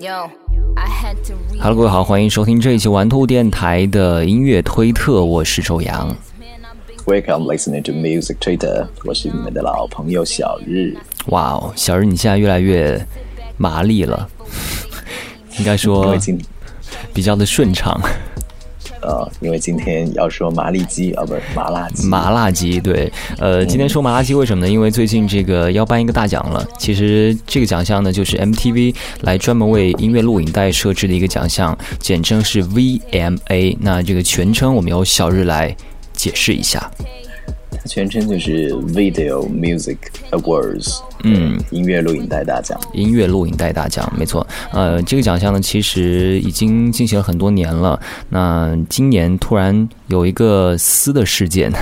Hello，各位好，欢迎收听这一期玩兔电台的音乐推特，我是周洋。Welcome listening to Music Twitter，我是你们的老朋友小日。哇哦，小日你现在越来越麻利了，应该说比较的顺畅。呃，因为今天要说麻利鸡啊，不是麻辣鸡。麻辣鸡，对，呃，今天说麻辣鸡为什么呢？因为最近这个要颁一个大奖了。其实这个奖项呢，就是 MTV 来专门为音乐录影带设置的一个奖项，简称是 VMA。那这个全称我们由小日来解释一下。它全称就是 Video Music Awards，嗯，音乐录影带大奖。音乐录影带大奖，没错。呃，这个奖项呢，其实已经进行了很多年了。那今年突然有一个撕的事件，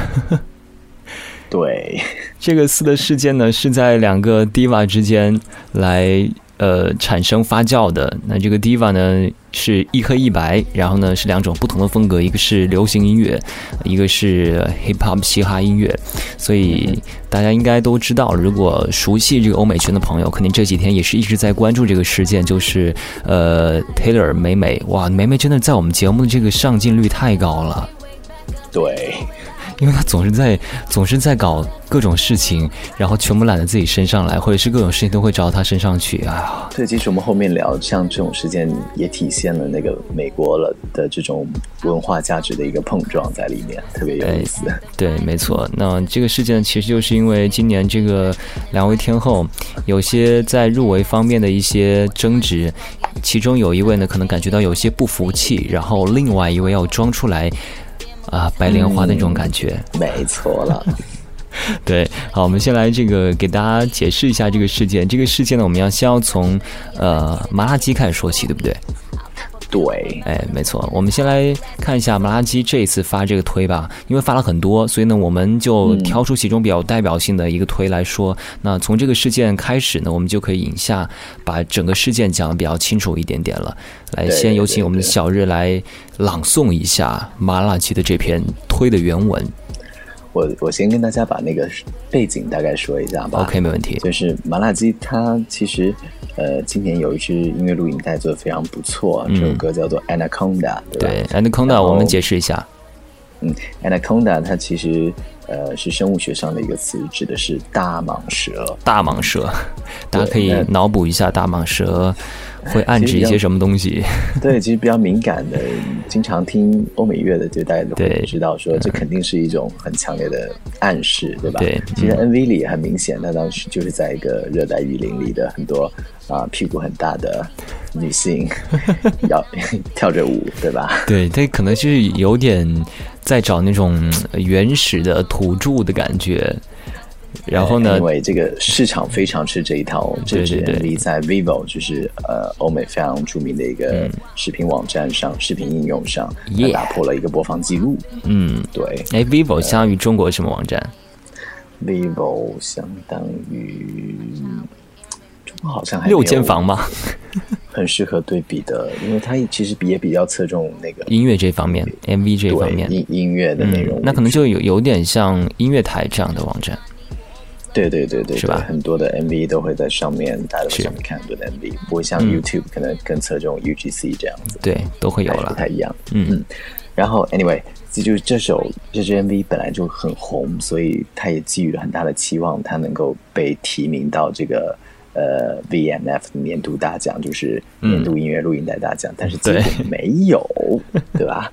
对，这个撕的事件呢，是在两个 diva 之间来。呃，产生发酵的。那这个 diva 呢是一黑一白，然后呢是两种不同的风格，一个是流行音乐，一个是 hip hop 嘻哈音乐，所以大家应该都知道，如果熟悉这个欧美圈的朋友，肯定这几天也是一直在关注这个事件，就是呃 Taylor 美美，哇，美美真的在我们节目的这个上镜率太高了，对。因为他总是在总是在搞各种事情，然后全部揽在自己身上来，或者是各种事情都会找到他身上去。哎呀，对，其实我们后面聊，像这种事件也体现了那个美国了的这种文化价值的一个碰撞在里面，特别有意思。对，没错。那这个事件其实就是因为今年这个两位天后有些在入围方面的一些争执，其中有一位呢可能感觉到有些不服气，然后另外一位要装出来。啊，白莲花的那种感觉，没错了。对，好，我们先来这个给大家解释一下这个事件。这个事件呢，我们要先要从呃麻辣鸡开始说起，对不对？对，哎，没错，我们先来看一下麻辣鸡这一次发这个推吧，因为发了很多，所以呢，我们就挑出其中比较代表性的一个推来说。那从这个事件开始呢，我们就可以引下把整个事件讲的比较清楚一点点了。来，先有请我们的小日来朗诵一下麻辣鸡的这篇推的原文。我我先跟大家把那个背景大概说一下吧。OK，没问题。就是麻辣鸡，它其实。呃，今年有一支音乐录影带做的非常不错，这首歌叫做《Anaconda》，对，Anaconda，我们解释一下。嗯，Anaconda 它其实呃是生物学上的一个词，指的是大蟒蛇。大蟒蛇，大家可以脑补一下大蟒蛇。会暗指一些什么东西？对，其实比较敏感的，经常听欧美乐的，就大家都会知道，说这肯定是一种很强烈的暗示，对吧？对。其实 MV 里也很明显，那当时就是在一个热带雨林里的很多啊屁股很大的女性 要跳着舞，对吧？对，她可能是有点在找那种原始的土著的感觉。然后呢？因为这个市场非常吃这一套，这支 MV 在 Vivo 就是呃欧美非常著名的一个视频网站上、视频应用上也，打破了一个播放记录。嗯，对。哎，Vivo 相当于中国什么网站？Vivo 相当于好像六间房吗？很适合对比的，因为它其实也比较侧重那个音乐这方面，MV 这方面音音乐的内容，那可能就有有点像音乐台这样的网站。对对对对，是吧？很多的 MV 都会在上面，大家都在上面看很多的 MV，不会像 YouTube 可能更侧重 UGC 这样子。对，都会有了，不太一样。嗯嗯。然后，Anyway，这就是这首这支 MV 本来就很红，所以他也寄予了很大的期望，他能够被提名到这个呃 VMF 年度大奖，就是年度音乐录音带大奖。但是结果没有，对吧？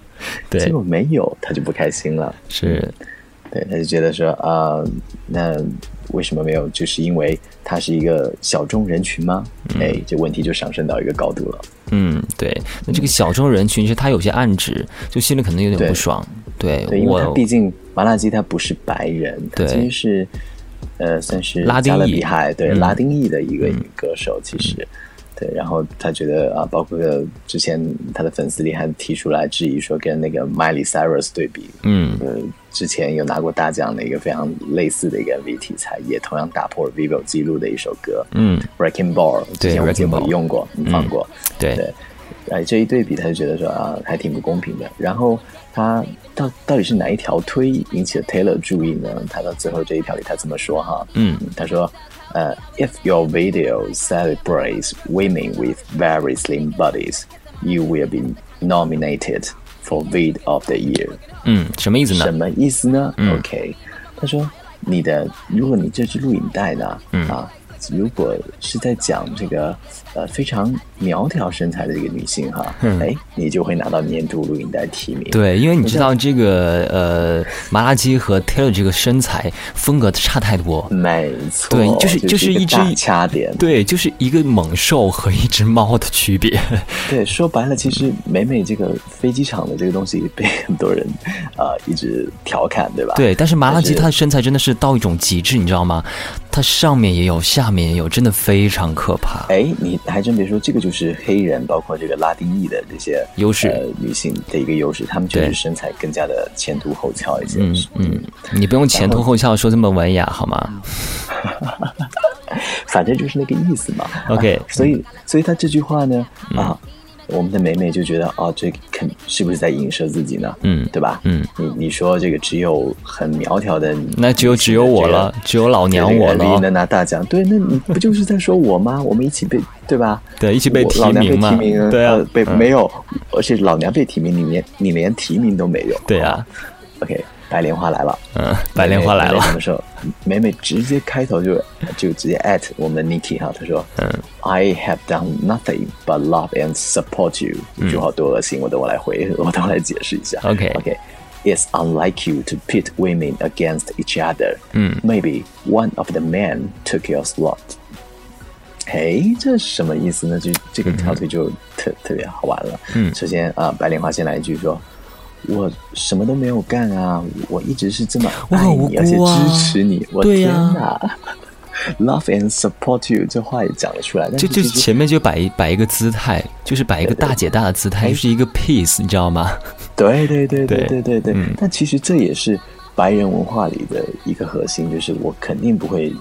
对，结果没有，他就不开心了。是。对，他就觉得说啊，那为什么没有？就是因为他是一个小众人群吗？哎，这问题就上升到一个高度了。嗯，对。那这个小众人群，其实他有些暗指，就心里可能有点不爽。对，因为他毕竟麻辣鸡他不是白人，他，其实是呃，算是拉丁裔，对，拉丁裔的一个女歌手，其实。对，然后他觉得啊，包括之前他的粉丝里还提出来质疑说，跟那个 Miley Cyrus 对比，嗯，呃，之前有拿过大奖的一个非常类似的一个 MV 题材，也同样打破了 Vivo 记录的一首歌，嗯，Breaking Ball，对，Breaking Ball 用过，放过，对。对，哎，这一对比，他就觉得说啊，还挺不公平的。然后他到到底是哪一条推引起了 Taylor 注意呢？他到最后这一条里，他这么说哈，嗯，他说，呃，If your video celebrates women with very slim bodies, you will be nominated for Vid of the Year。嗯，什么意思呢？什么意思呢、嗯 o k 他说你的，如果你这支录影带呢，嗯啊，如果是在讲这个呃非常苗条身材的一个女性哈，哎、你就会拿到年度录影带提名。嗯对，因为你知道这个呃，麻辣鸡和 Taylor 这个身材风格差太多。没错，对就是就就是一只掐点。对，就是一个猛兽和一只猫的区别。对，说白了，其实美美这个飞机场的这个东西被很多人啊、一直调侃，对吧？对，但是麻辣鸡她的身材真的是到一种极致，你知道吗？它上面也有，下面也有，真的非常可怕。哎，你还真别说，这个就是黑人，包括这个拉丁裔的这些优势呃女性的一个优势，她们就是身材更加的前凸后翘一些。嗯嗯，你不用前凸后翘说这么文雅好吗？反正就是那个意思嘛。OK 啊所以所以他这句话呢，啊，我们的美美就觉得，哦，这肯是不是在影射自己呢？嗯对吧？嗯，你你说这个只有很苗条的，那只有只有我了，只有老娘我了。能拿大奖，对，那你不就是在说我吗？我们一起被对吧？对，一起被提名嘛提名，？对啊呃，被嗯没有，而且老娘被提名，你连你连提名都没有。对啊，OK，白莲花来了。嗯，白莲花来了美美。怎么说？美美直接开头就就直接 at 我们的 Niki 哈，他说，嗯，I have done nothing but love and support you。这句话多恶心，我等我来回，我等我来解释一下。OK OK。It's unlike you to pit women against each other. 嗯 Maybe one of the men took your slot. 哎，这是什么意思呢？就这个条腿就特、特别好玩了。嗯首先啊、白莲花先来一句说：“我什么都没有干啊，我一直是这么爱你，而且支持你。我天呐，love and support you。这话也讲得出来，就就前面就摆一摆一个姿态，就是摆一个大姐大的姿态，就是一个 peace。你知道吗？对对对对对对对。但其实这也是白人文化里的一个核心，就是我肯定不会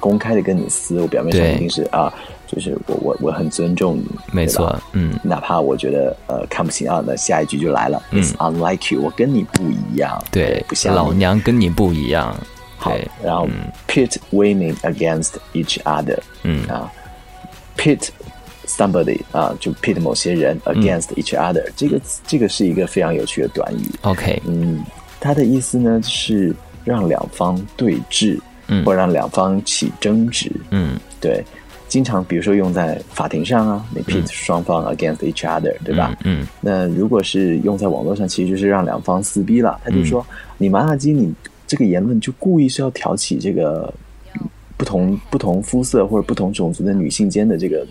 公开的跟你撕。我表面上一定是啊。就是我我我很尊重你，没错，嗯。哪怕我觉得呃看不起啊，那下一句就来了、嗯。I t s unlike you，我跟你不一样，对不，像老娘跟你不一样。好，，然后 pit women against each other，嗯。啊，pit somebody 啊，就 pit 某些人 against each other，、这个这个是一个非常有趣的短语，OK，嗯，它的意思呢是让两方对峙，嗯。或让两方起争执，嗯。对，经常比如说用在法庭上啊，你 pit 双方 against each other，对吧？嗯那如果是用在网络上，其实就是让两方撕逼了。他就嗯说，你麻辣鸡，你这个言论就故意是要挑起这个不同不同肤色或者不同种族的女性间的这个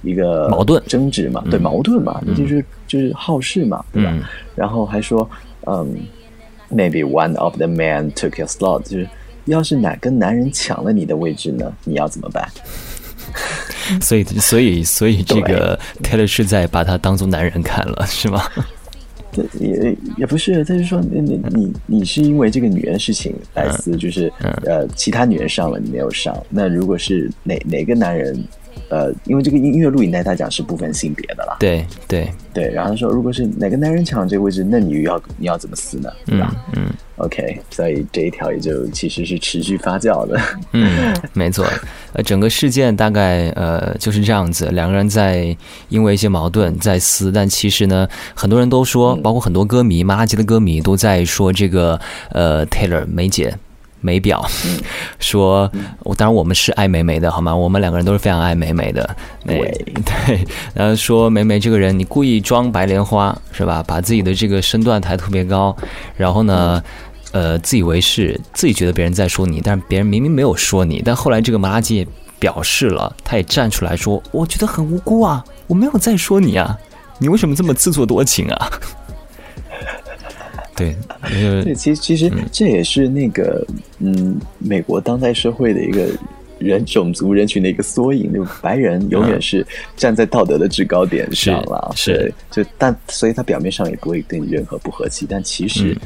一个矛盾争执嘛，对矛盾嘛，那就是就是好事嘛，对吧？嗯然后还说，嗯，maybe one of the men took your slot，就是要是哪个男人抢了你的位置呢，你要怎么办？嗯，所以所以所以这个 Taylor 是在把他当做男人看了，是吗？也也不是，他是说你你你你是因为这个女人的事情来撕，就是呃其他女人上了你没有上，那如果是哪哪个男人，呃，因为这个音乐录影带他讲是不分性别的啦，对对，对，然后他说如果是哪个男人抢这个位置，那你要你要怎么撕呢？对嗯吧、嗯 o k 所以这一条也就其实是持续发酵的，嗯，没错。呃，整个事件大概呃就是这样子，两个人在因为一些矛盾在撕，但其实呢，很多人都说，包括很多歌迷，麻辣鸡的歌迷都在说这个呃 Taylor 梅姐。美表说，我当然我们是爱美美的，好吗？我们两个人都是非常爱美美的。对 对，然后说美美这个人，你故意装白莲花是吧？把自己的这个身段抬特别高，然后呢，呃，自以为是，自己觉得别人在说你，但是别人明明没有说你。但后来这个麻辣鸡也表示了，他也站出来说，我觉得很无辜啊，我没有在说你啊，你为什么这么自作多情啊？对，呃对，其实其实这也是那个嗯，美国当代社会的一个人种族人群的一个缩影，就白人永远是站在道德的制高点上了，是是。就但所以他表面上也不会对你任何不和气，但其实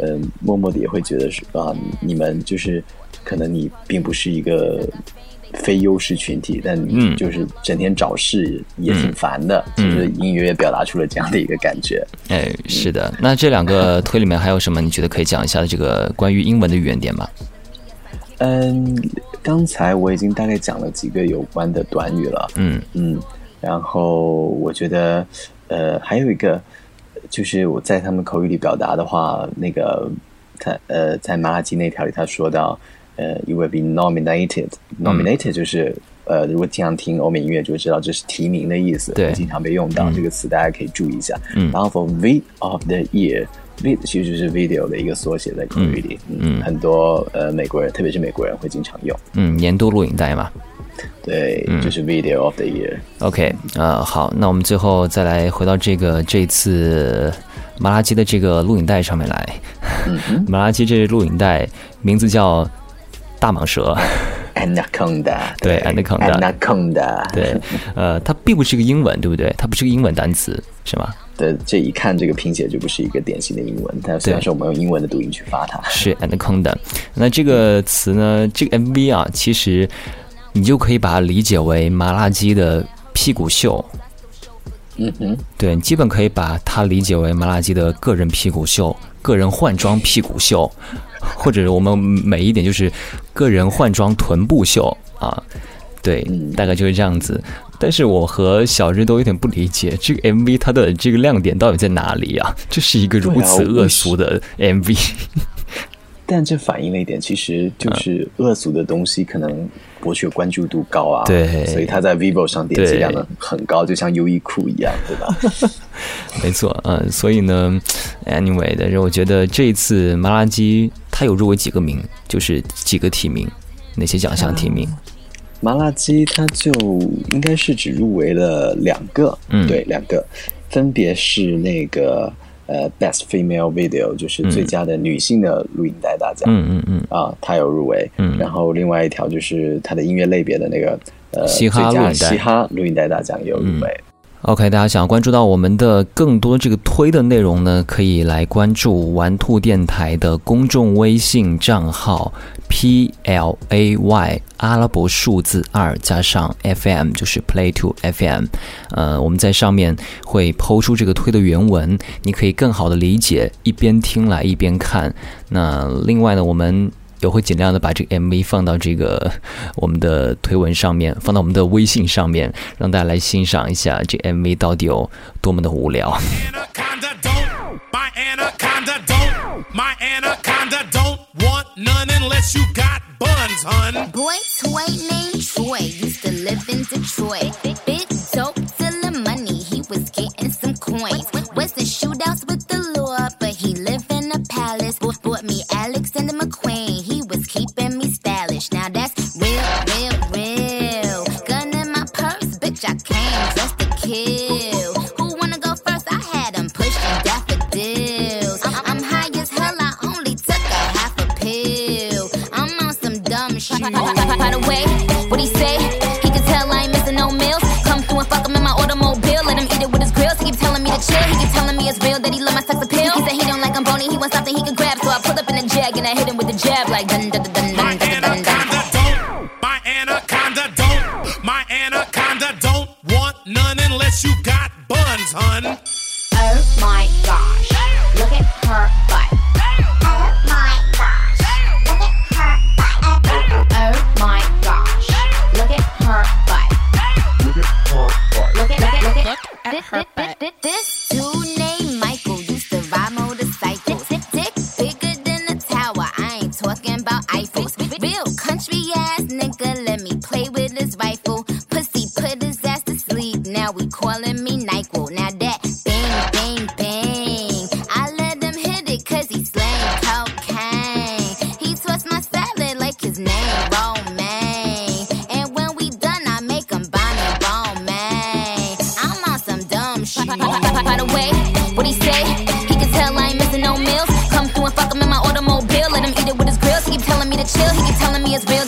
嗯、默默的也会觉得是啊，你们就是可能你并不是一个非优势群体，但嗯就是整天找事也挺烦的。嗯就是隐隐约约表达出了这样的一个感觉。哎，是的。那这两个推里面还有什么？你觉得可以讲一下这个关于英文的语言点吗？嗯，刚才我已经大概讲了几个有关的短语了。嗯嗯，然后我觉得，呃，还有一个就是我在他们口语里表达的话，那个他呃，在马拉基那条里他说到，呃，you will be nominated。nominated 就是、呃，如果经常听欧美音乐就知道这是提名的意思，对经常被用到、这个词，大家可以注意一下。嗯然后 for vid of the year。vid 其实就是 video 的一个缩写，在口语里，嗯很多呃美国人，特别是美国人会经常用。嗯，年度录影带嘛。对，嗯就是 video of the year。OK，呃，好，那我们最后再来回到这个这次马拉基的这个录影带上面来。马拉基这录影带名字叫大蟒蛇，Anaconda，对，Anaconda 对，呃，它并不是一个英文，对不对？它不是个英文单词，是吗？对，这一看这个拼写就不是一个典型的英文，但虽然说我们用英文的读音去发它，是 anaconda。那这个词呢，这个 MV 啊，其实你就可以把它理解为麻辣鸡的屁股秀。嗯哼，对，你基本可以把它理解为麻辣鸡的个人屁股秀、个人换装屁股秀，或者我们美一点就是个人换装臀部秀啊。对，嗯大概就是这样子。但是我和小日都有点不理解，这个 MV 它的这个亮点到底在哪里啊？这是一个如此恶俗的 MV。但这反映了一点，其实就是恶俗的东西可能博取关注度高啊，对所以它在 vivo 上点击量呢很高，就像优衣库一样，对吧？没错，嗯，所以呢，anyway 的，我觉得这一次麻辣鸡它有入围几个名，就是几个提名，哪些奖项提名？麻辣鸡它就应该是只入围了两个，嗯对，两个，分别是那个呃 Best Female Video，就是最佳的女性的录音带大奖，嗯嗯嗯，啊，她有入围，嗯。然后另外一条就是她的音乐类别的那个呃嘻哈嘻哈录音带大奖也有入围。OK，大家想要关注到我们的更多这个推的内容呢，可以来关注玩兔电台的公众微信账号 P L A Y 阿拉伯数字二加上 FM，就是 Play to FM。呃，我们在上面会抛出这个推的原文，你可以更好的理解，一边听来一边看。那另外呢，我们也会尽量的把这个 MV 放到这个我们的推文上面，放到我们的微信上面，让大家来欣赏一下这 MV 到底有多么的无聊。anaconda don't. My anaconda don't. My anaconda don't want none unless you got buns, hun. Boy toy named Troy used to live in Detroit. Some dumb shit. By the way, what he say? He can tell I ain't missing no meals. Come through and fuck him in my automobile. Let him eat it with his grills. He keep telling me to chill. He keep telling me it's real that he love my sex appeal. He said he don't like I'm bony. He wants something he can grab. So I pull up in a jag and I hit him with the jab like dun dun dun dun dun dun dun dun. My anaconda don't. My anaconda don't want none unless you got buns, hun. Oh my gosh, is real.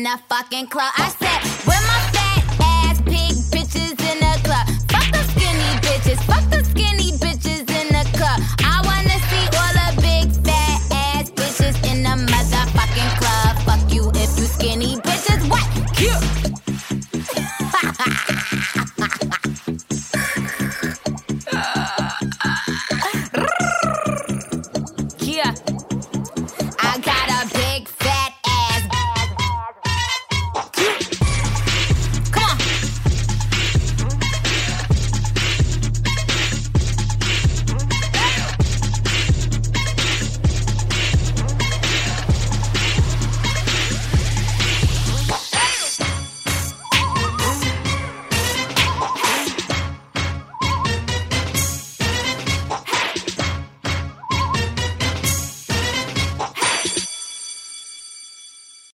in the fucking club. I said, with my fat ass, pig bitches in the club. Fuck the skinny bitches, fuck the skinny